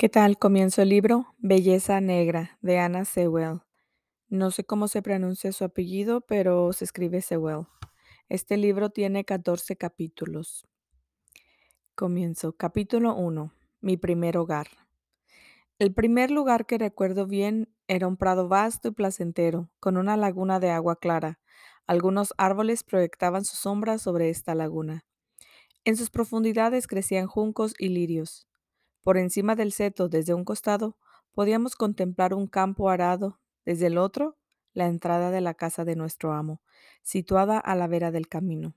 ¿Qué tal? Comienzo el libro Belleza Negra de Anna Sewell. No sé cómo se pronuncia su apellido, pero se escribe Sewell. Este libro tiene 14 capítulos. Comienzo. Capítulo 1. Mi primer hogar. El primer lugar que recuerdo bien era un prado vasto y placentero, con una laguna de agua clara. Algunos árboles proyectaban su sombra sobre esta laguna. En sus profundidades crecían juncos y lirios. Por encima del seto, desde un costado, podíamos contemplar un campo arado, desde el otro, la entrada de la casa de nuestro amo, situada a la vera del camino.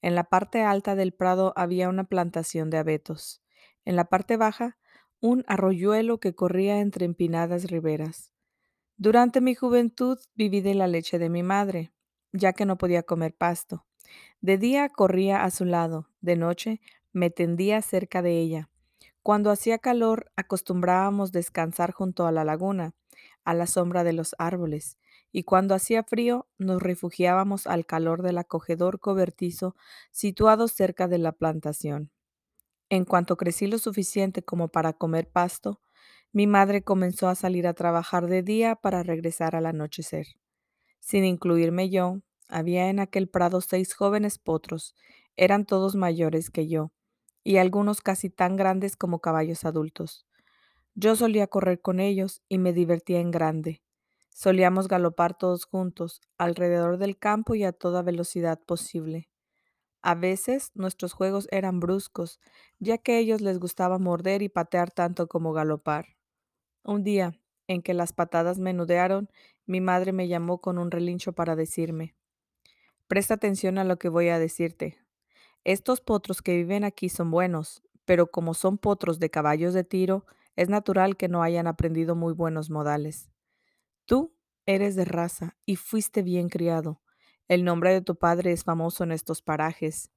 En la parte alta del prado había una plantación de abetos. En la parte baja, un arroyuelo que corría entre empinadas riberas. Durante mi juventud viví de la leche de mi madre, ya que no podía comer pasto. De día corría a su lado, de noche me tendía cerca de ella. Cuando hacía calor acostumbrábamos descansar junto a la laguna, a la sombra de los árboles, y cuando hacía frío nos refugiábamos al calor del acogedor cobertizo situado cerca de la plantación. En cuanto crecí lo suficiente como para comer pasto, mi madre comenzó a salir a trabajar de día para regresar al anochecer. Sin incluirme yo, había en aquel prado seis jóvenes potros, eran todos mayores que yo, y algunos casi tan grandes como caballos adultos. Yo solía correr con ellos y me divertía en grande. Solíamos galopar todos juntos, alrededor del campo y a toda velocidad posible. A veces nuestros juegos eran bruscos, ya que a ellos les gustaba morder y patear tanto como galopar. Un día, en que las patadas menudearon, mi madre me llamó con un relincho para decirme, Presta atención a lo que voy a decirte. Estos potros que viven aquí son buenos, pero como son potros de caballos de tiro, es natural que no hayan aprendido muy buenos modales. Tú eres de raza y fuiste bien criado. El nombre de tu padre es famoso en estos parajes.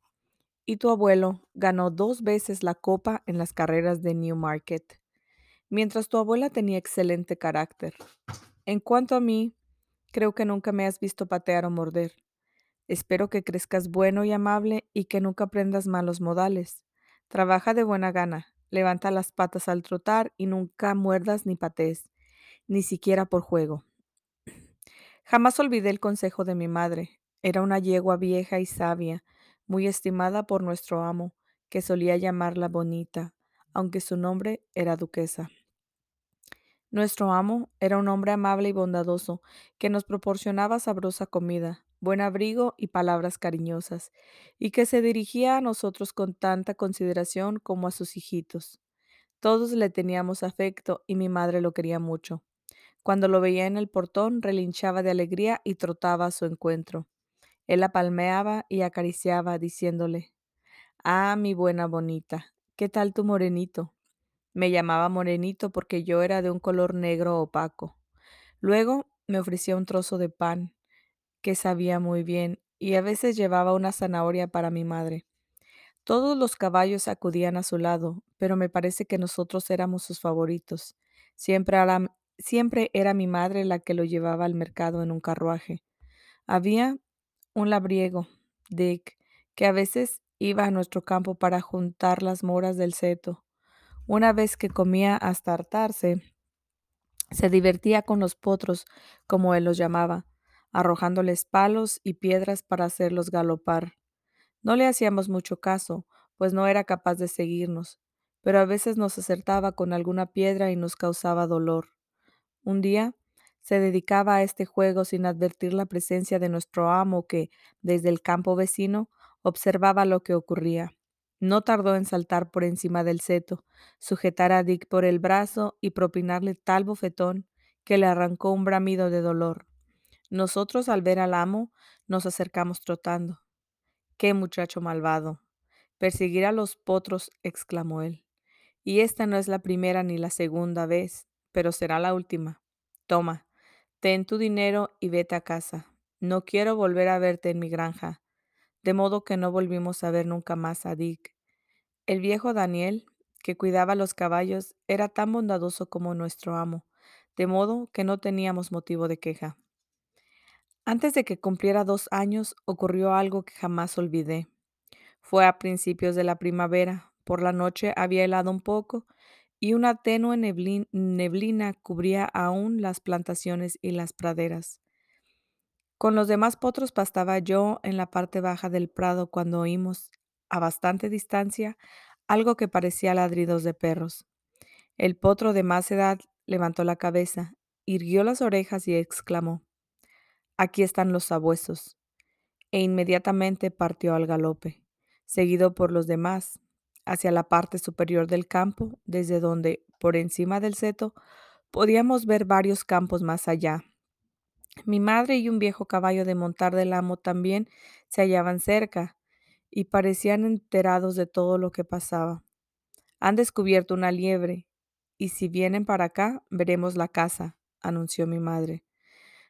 Y tu abuelo ganó dos veces la copa en las carreras de Newmarket, mientras tu abuela tenía excelente carácter. En cuanto a mí, creo que nunca me has visto patear o morder. Espero que crezcas bueno y amable y que nunca aprendas malos modales. Trabaja de buena gana, levanta las patas al trotar y nunca muerdas ni patees, ni siquiera por juego. Jamás olvidé el consejo de mi madre. Era una yegua vieja y sabia, muy estimada por nuestro amo, que solía llamarla bonita, aunque su nombre era duquesa. Nuestro amo era un hombre amable y bondadoso, que nos proporcionaba sabrosa comida, buen abrigo y palabras cariñosas, y que se dirigía a nosotros con tanta consideración como a sus hijitos. Todos le teníamos afecto y mi madre lo quería mucho. Cuando lo veía en el portón, relinchaba de alegría y trotaba a su encuentro. Él la palmeaba y acariciaba, diciéndole, Ah, mi buena bonita, ¿qué tal tu morenito? Me llamaba morenito porque yo era de un color negro opaco. Luego me ofrecía un trozo de pan, que sabía muy bien, y a veces llevaba una zanahoria para mi madre. Todos los caballos acudían a su lado, pero me parece que nosotros éramos sus favoritos. Siempre era, siempre era mi madre la que lo llevaba al mercado en un carruaje. Había un labriego, Dick, que a veces iba a nuestro campo para juntar las moras del seto. Una vez que comía hasta hartarse, se divertía con los potros, como él los llamaba, arrojándoles palos y piedras para hacerlos galopar. No le hacíamos mucho caso, pues no era capaz de seguirnos, pero a veces nos acertaba con alguna piedra y nos causaba dolor. Un día se dedicaba a este juego sin advertir la presencia de nuestro amo que, desde el campo vecino, observaba lo que ocurría. No tardó en saltar por encima del seto, sujetar a Dick por el brazo y propinarle tal bofetón que le arrancó un bramido de dolor. Nosotros, al ver al amo, nos acercamos trotando. ¡Qué muchacho malvado! Perseguir a los potros, exclamó él. Y esta no es la primera ni la segunda vez, pero será la última. Toma, ten tu dinero y vete a casa. No quiero volver a verte en mi granja. De modo que no volvimos a ver nunca más a Dick. El viejo Daniel, que cuidaba los caballos, era tan bondadoso como nuestro amo, de modo que no teníamos motivo de queja. Antes de que cumpliera dos años ocurrió algo que jamás olvidé. Fue a principios de la primavera, por la noche había helado un poco y una tenue neblin- neblina cubría aún las plantaciones y las praderas. Con los demás potros pastaba yo en la parte baja del prado cuando oímos, a bastante distancia, algo que parecía ladridos de perros. El potro de más edad levantó la cabeza, irguió las orejas y exclamó, Aquí están los sabuesos, e inmediatamente partió al galope, seguido por los demás, hacia la parte superior del campo, desde donde, por encima del seto, podíamos ver varios campos más allá. Mi madre y un viejo caballo de montar del amo también se hallaban cerca y parecían enterados de todo lo que pasaba. Han descubierto una liebre, y si vienen para acá, veremos la casa, anunció mi madre.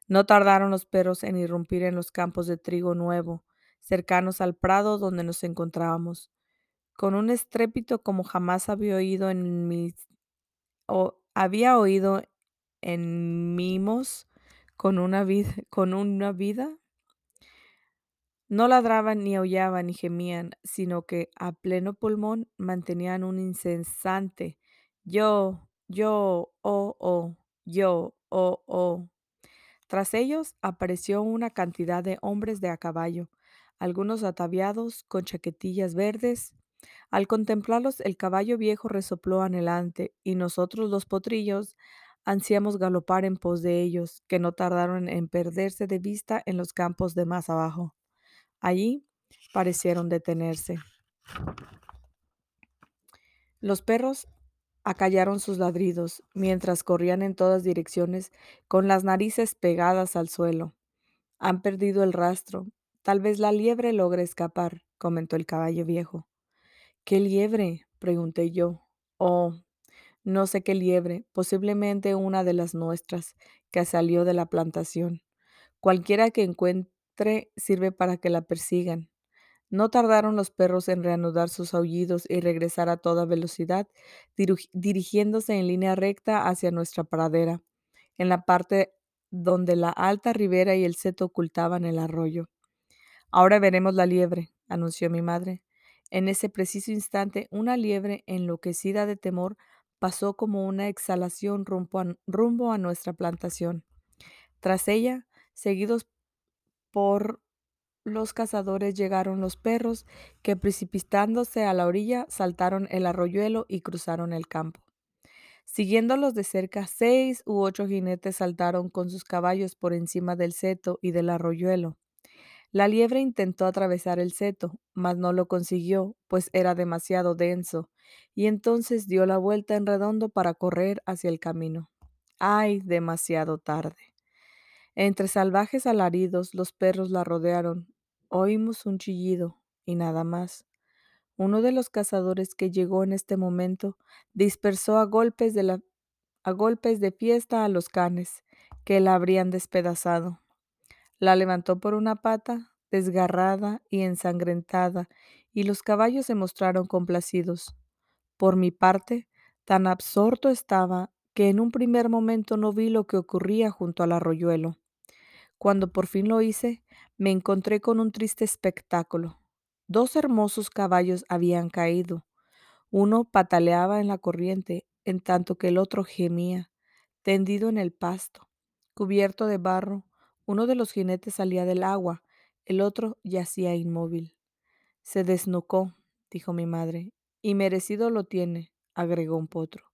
No tardaron los perros en irrumpir en los campos de trigo nuevo, cercanos al prado donde nos encontrábamos. Con un estrépito como jamás había oído en mis o había oído en mimos con una vida, con una vida. No ladraban ni aullaban ni gemían, sino que a pleno pulmón mantenían un incesante yo, yo, oh, oh, yo, oh, oh. Tras ellos apareció una cantidad de hombres de a caballo, algunos ataviados con chaquetillas verdes. Al contemplarlos, el caballo viejo resopló anhelante, y nosotros los potrillos ansiamos galopar en pos de ellos, que no tardaron en perderse de vista en los campos de más abajo. Allí parecieron detenerse. Los perros acallaron sus ladridos, mientras corrían en todas direcciones con las narices pegadas al suelo. Han perdido el rastro. Tal vez la liebre logre escapar, comentó el caballo viejo. ¿Qué liebre? pregunté yo. Oh, no sé qué liebre, posiblemente una de las nuestras, que salió de la plantación. Cualquiera que encuentre sirve para que la persigan. No tardaron los perros en reanudar sus aullidos y regresar a toda velocidad, dirigiéndose en línea recta hacia nuestra pradera, en la parte donde la alta ribera y el seto ocultaban el arroyo. Ahora veremos la liebre, anunció mi madre. En ese preciso instante, una liebre, enloquecida de temor, pasó como una exhalación rumbo a nuestra plantación. Tras ella, seguidos por los cazadores llegaron los perros, que precipitándose a la orilla saltaron el arroyuelo y cruzaron el campo. Siguiéndolos de cerca, seis u ocho jinetes saltaron con sus caballos por encima del seto y del arroyuelo. La liebre intentó atravesar el seto, mas no lo consiguió, pues era demasiado denso, y entonces dio la vuelta en redondo para correr hacia el camino. ¡Ay, demasiado tarde! Entre salvajes alaridos, los perros la rodearon. Oímos un chillido y nada más. Uno de los cazadores que llegó en este momento dispersó a golpes de, la, a golpes de fiesta a los canes, que la habrían despedazado. La levantó por una pata, desgarrada y ensangrentada, y los caballos se mostraron complacidos. Por mi parte, tan absorto estaba que en un primer momento no vi lo que ocurría junto al arroyuelo. Cuando por fin lo hice, me encontré con un triste espectáculo. Dos hermosos caballos habían caído. Uno pataleaba en la corriente, en tanto que el otro gemía, tendido en el pasto, cubierto de barro. Uno de los jinetes salía del agua, el otro yacía inmóvil. Se desnucó, dijo mi madre, y merecido lo tiene, agregó un potro.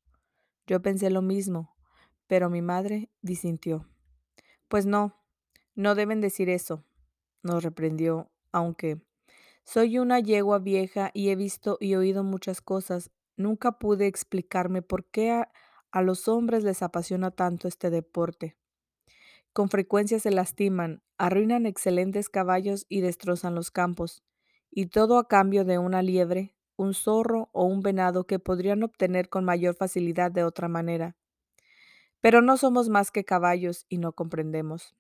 Yo pensé lo mismo, pero mi madre disintió. Pues no, no deben decir eso, nos reprendió, aunque soy una yegua vieja y he visto y oído muchas cosas. Nunca pude explicarme por qué a, los hombres les apasiona tanto este deporte. Con frecuencia se lastiman, arruinan excelentes caballos y destrozan los campos, y todo a cambio de una liebre, un zorro o un venado que podrían obtener con mayor facilidad de otra manera. Pero no somos más que caballos y no comprendemos.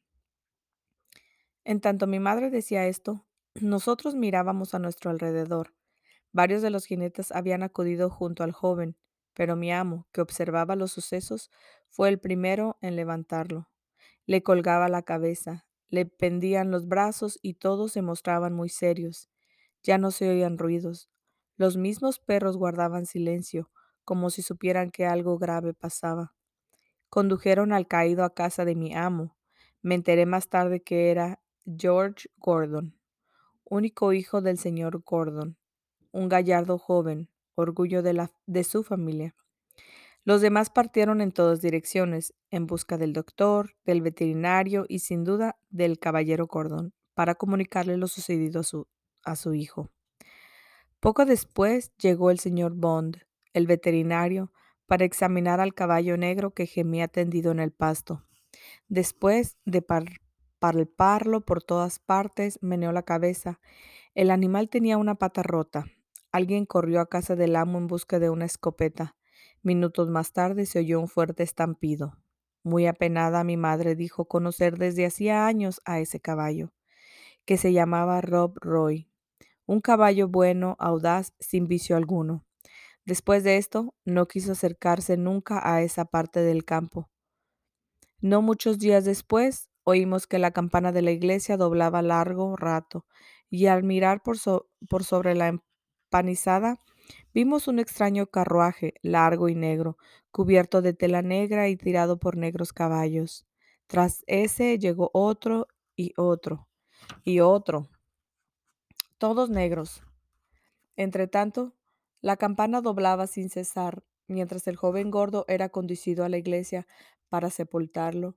En tanto mi madre decía esto, nosotros mirábamos a nuestro alrededor. Varios de los jinetes habían acudido junto al joven, pero mi amo, que observaba los sucesos, fue el primero en levantarlo. Le colgaba la cabeza, le pendían los brazos y todos se mostraban muy serios. Ya no se oían ruidos. Los mismos perros guardaban silencio, como si supieran que algo grave pasaba. Condujeron al caído a casa de mi amo. Me enteré más tarde que era George Gordon, único hijo del señor Gordon, un gallardo joven, orgullo de, su familia. Los demás partieron en todas direcciones, en busca del doctor, del veterinario y sin duda del caballero Gordon, para comunicarle lo sucedido a su, a su hijo. Poco después llegó el señor Bond, el veterinario, para examinar al caballo negro que gemía tendido en el pasto. Después de palparlo por todas partes, meneó la cabeza. El animal tenía una pata rota. Alguien corrió a casa del amo en busca de una escopeta. Minutos más tarde se oyó un fuerte estampido. Muy apenada mi madre dijo conocer desde hacía años a ese caballo, que se llamaba Rob Roy, un caballo bueno, audaz, sin vicio alguno. Después de esto, no quiso acercarse nunca a esa parte del campo. No muchos días después, oímos que la campana de la iglesia doblaba largo rato, y al mirar por, por sobre la empanizada, Vimos un extraño carruaje, largo y negro, cubierto de tela negra y tirado por negros caballos. Tras ese llegó otro y otro y otro, todos negros. Entretanto, la campana doblaba sin cesar, mientras el joven gordo era conducido a la iglesia para sepultarlo.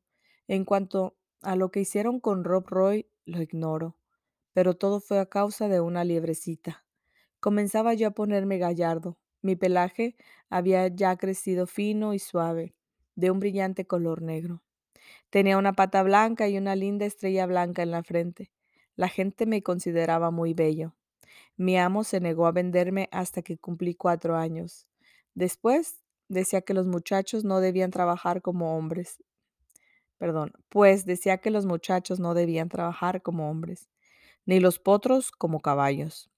En cuanto a lo que hicieron con Rob Roy, lo ignoro, pero todo fue a causa de una liebrecita. Comenzaba yo a ponerme gallardo. Mi pelaje había ya crecido fino y suave, de un brillante color negro. Tenía una pata blanca y una linda estrella blanca en la frente. La gente me consideraba muy bello. Mi amo se negó a venderme hasta que cumplí cuatro años. Después decía que los muchachos no debían trabajar como hombres. Perdón, pues decía que los muchachos no debían trabajar como hombres, ni los potros como caballos.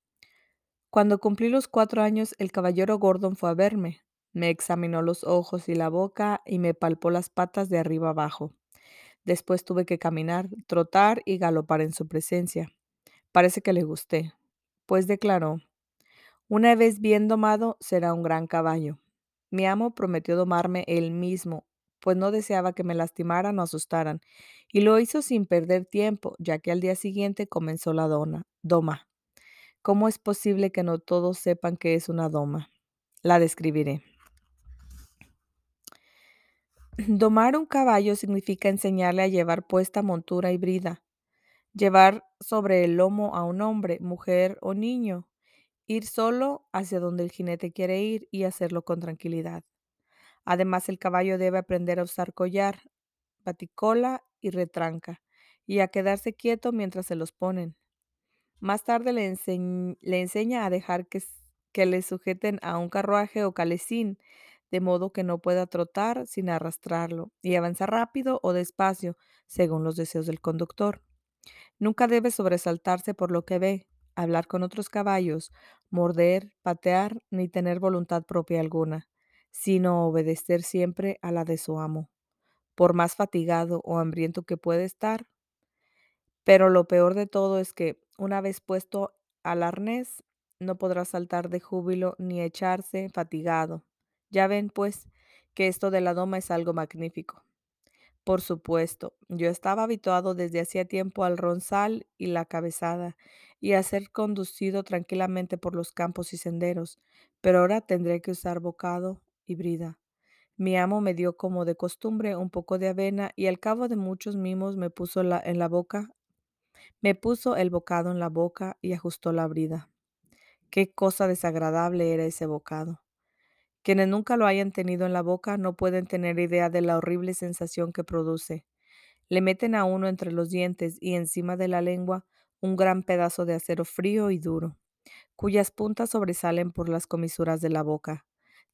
Cuando cumplí los cuatro años, el caballero Gordon fue a verme. Me examinó los ojos y la boca y me palpó las patas de arriba abajo. Después tuve que caminar, trotar y galopar en su presencia. Parece que le gusté, pues declaró, una vez bien domado será un gran caballo. Mi amo prometió domarme él mismo, pues no deseaba que me lastimaran o asustaran, y lo hizo sin perder tiempo, ya que al día siguiente comenzó la dona, doma. ¿Cómo es posible que no todos sepan que es una doma? La describiré. Domar un caballo significa enseñarle a llevar puesta montura y brida, llevar sobre el lomo a un hombre, mujer o niño, ir solo hacia donde el jinete quiere ir y hacerlo con tranquilidad. Además, el caballo debe aprender a usar collar, baticola y retranca, y a quedarse quieto mientras se los ponen. Más tarde le, enseña a dejar que, que le sujeten a un carruaje o calecín, de modo que no pueda trotar sin arrastrarlo, y avanzar rápido o despacio, según los deseos del conductor. Nunca debe sobresaltarse por lo que ve, hablar con otros caballos, morder, patear, ni tener voluntad propia alguna, sino obedecer siempre a la de su amo, por más fatigado o hambriento que puede estar. Pero lo peor de todo es que una vez puesto al arnés, no podrá saltar de júbilo ni echarse fatigado. Ya ven, pues, que esto de la doma es algo magnífico. Por supuesto, yo estaba habituado desde hacía tiempo al ronzal y la cabezada, y a ser conducido tranquilamente por los campos y senderos, pero ahora tendré que usar bocado y brida. Mi amo me dio como de costumbre un poco de avena y al cabo de muchos mimos me puso en la boca me puso el bocado en la boca y ajustó la brida. Qué cosa desagradable era ese bocado. Quienes nunca lo hayan tenido en la boca no pueden tener idea de la horrible sensación que produce. Le meten a uno entre los dientes y encima de la lengua un gran pedazo de acero frío y duro, cuyas puntas sobresalen por las comisuras de la boca.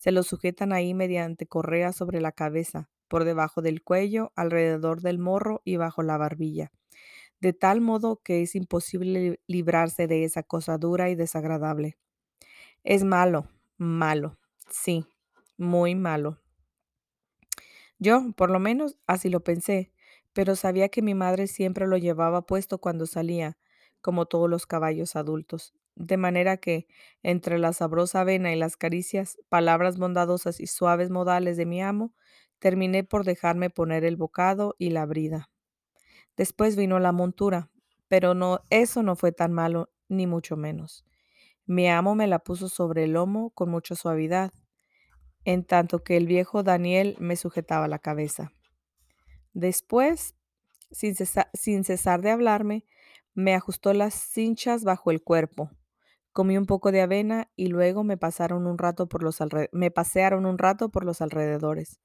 Se lo sujetan ahí mediante correa sobre la cabeza, por debajo del cuello, alrededor del morro y bajo la barbilla de tal modo que es imposible librarse de esa cosa dura y desagradable. Es malo, malo, sí, muy malo. Yo, por lo menos, así lo pensé, pero sabía que mi madre siempre lo llevaba puesto cuando salía, como todos los caballos adultos. De manera que, entre la sabrosa avena y las caricias, palabras bondadosas y suaves modales de mi amo, terminé por dejarme poner el bocado y la brida. Después vino la montura, pero no, eso no fue tan malo, ni mucho menos. Mi amo me la puso sobre el lomo con mucha suavidad, en tanto que el viejo Daniel me sujetaba la cabeza. Después, sin sin cesar de hablarme, me ajustó las cinchas bajo el cuerpo. Comí un poco de avena y luego me pasaron un rato por los me pasearon un rato por los alrededores.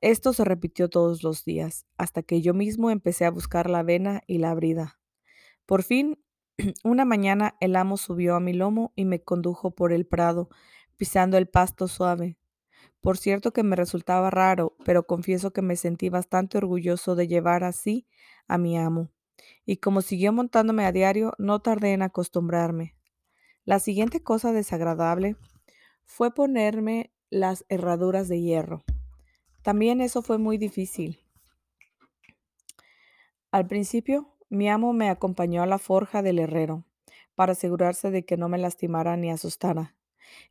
Esto se repitió todos los días, hasta que yo mismo empecé a buscar la avena y la brida. Por fin, una mañana el amo subió a mi lomo y me condujo por el prado, pisando el pasto suave. Por cierto que me resultaba raro, pero confieso que me sentí bastante orgulloso de llevar así a mi amo. Y como siguió montándome a diario, no tardé en acostumbrarme. La siguiente cosa desagradable fue ponerme las herraduras de hierro. También eso fue muy difícil. Al principio, mi amo me acompañó a la forja del herrero, para asegurarse de que no me lastimara ni asustara.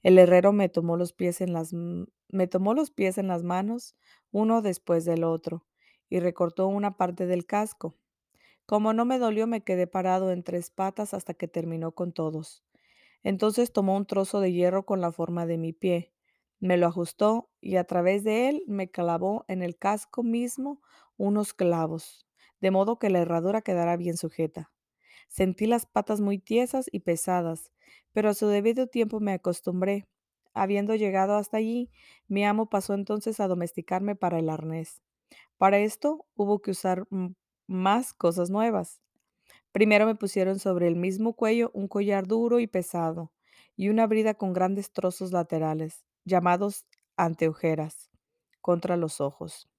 El herrero me tomó los pies en las, me tomó los pies en las manos, uno después del otro, y recortó una parte del casco. Como no me dolió, me quedé parado en tres patas hasta que terminó con todos. Entonces tomó un trozo de hierro con la forma de mi pie, me lo ajustó y a través de él me clavó en el casco mismo unos clavos, de modo que la herradura quedara bien sujeta. Sentí las patas muy tiesas y pesadas, pero a su debido tiempo me acostumbré. Habiendo llegado hasta allí, mi amo pasó entonces a domesticarme para el arnés. Para esto hubo que usar más cosas nuevas. Primero me pusieron sobre el mismo cuello un collar duro y pesado y una brida con grandes trozos laterales, llamados anteojeras, contra los ojos.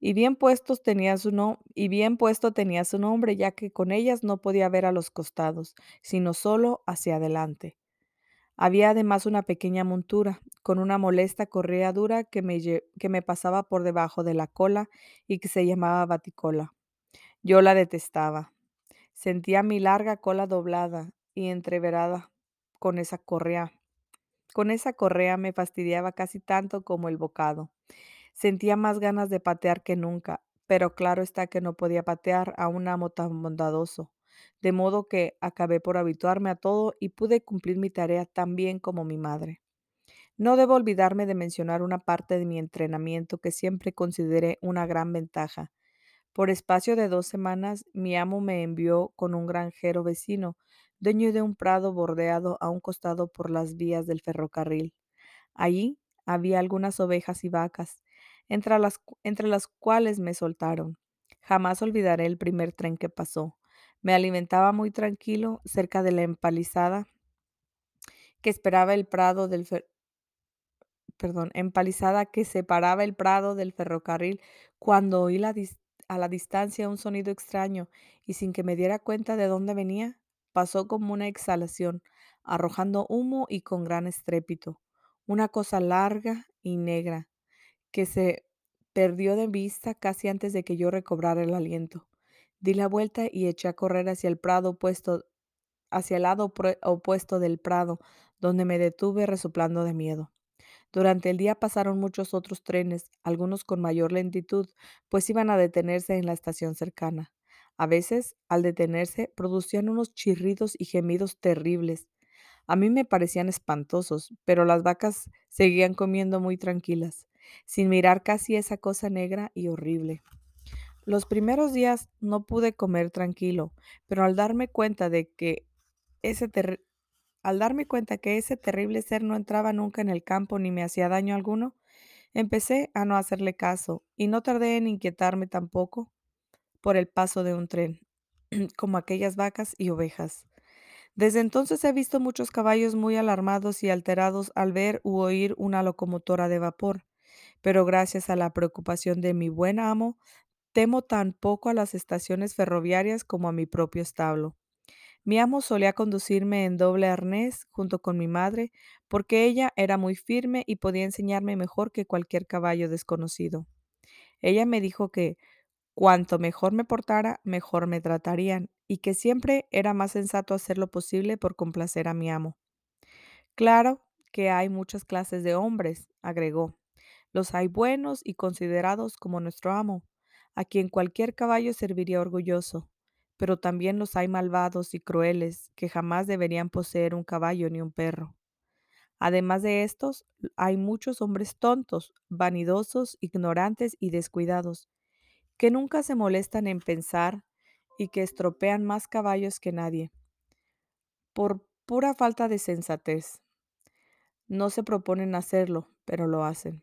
Y bien puestos tenía su no- y bien puesto tenía su nombre, ya que con ellas no podía ver a los costados, sino solo hacia adelante. Había además una pequeña montura, con una molesta correa dura que me, que me pasaba por debajo de la cola y que se llamaba baticola. Yo la detestaba. Sentía mi larga cola doblada y entreverada con esa correa. Con esa correa me fastidiaba casi tanto como el bocado. Sentía más ganas de patear que nunca, pero claro está que no podía patear a un amo tan bondadoso. De modo que acabé por habituarme a todo y pude cumplir mi tarea tan bien como mi madre. No debo olvidarme de mencionar una parte de mi entrenamiento que siempre consideré una gran ventaja. Por espacio de dos semanas, mi amo me envió con un granjero vecino, dueño de un prado bordeado a un costado por las vías del ferrocarril. Allí había algunas ovejas y vacas, entre las, entre las cuales me soltaron. Jamás olvidaré el primer tren que pasó. Me alimentaba muy tranquilo cerca de la empalizada que esperaba el prado del fer- que separaba el prado del ferrocarril cuando oí la dis- a la distancia un sonido extraño y sin que me diera cuenta de dónde venía, pasó como una exhalación, arrojando humo y con gran estrépito. Una cosa larga y negra que se perdió de vista casi antes de que yo recobrara el aliento. Di la vuelta y eché a correr hacia el prado opuesto, hacia el lado opue- opuesto del prado, donde me detuve resoplando de miedo. Durante el día pasaron muchos otros trenes, algunos con mayor lentitud, pues iban a detenerse en la estación cercana. A veces, al detenerse, producían unos chirridos y gemidos terribles. A mí me parecían espantosos, pero las vacas seguían comiendo muy tranquilas, sin mirar casi esa cosa negra y horrible. Los primeros días no pude comer tranquilo, pero al darme cuenta de que ese terri- al darme cuenta que ese terrible ser no entraba nunca en el campo ni me hacía daño alguno, empecé a no hacerle caso y no tardé en inquietarme tampoco por el paso de un tren, como aquellas vacas y ovejas. Desde entonces he visto muchos caballos muy alarmados y alterados al ver u oír una locomotora de vapor, pero gracias a la preocupación de mi buen amo, temo tan poco a las estaciones ferroviarias como a mi propio establo. Mi amo solía conducirme en doble arnés junto con mi madre, porque ella era muy firme y podía enseñarme mejor que cualquier caballo desconocido. Ella me dijo que cuanto mejor me portara, mejor me tratarían, y que siempre era más sensato hacer lo posible por complacer a mi amo. Claro que hay muchas clases de hombres, agregó. Los hay buenos y considerados como nuestro amo, a quien cualquier caballo serviría orgulloso, pero también los hay malvados y crueles, que jamás deberían poseer un caballo ni un perro. Además de estos, hay muchos hombres tontos, vanidosos, ignorantes y descuidados, que nunca se molestan en pensar y que estropean más caballos que nadie, por pura falta de sensatez. No se proponen hacerlo, pero lo hacen.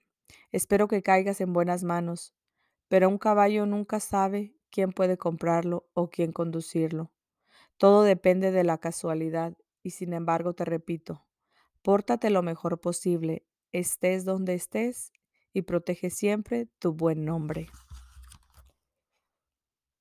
Espero que caigas en buenas manos, pero un caballo nunca sabe quién puede comprarlo o quién conducirlo. Todo depende de la casualidad y sin embargo te repito, pórtate lo mejor posible, estés donde estés y protege siempre tu buen nombre.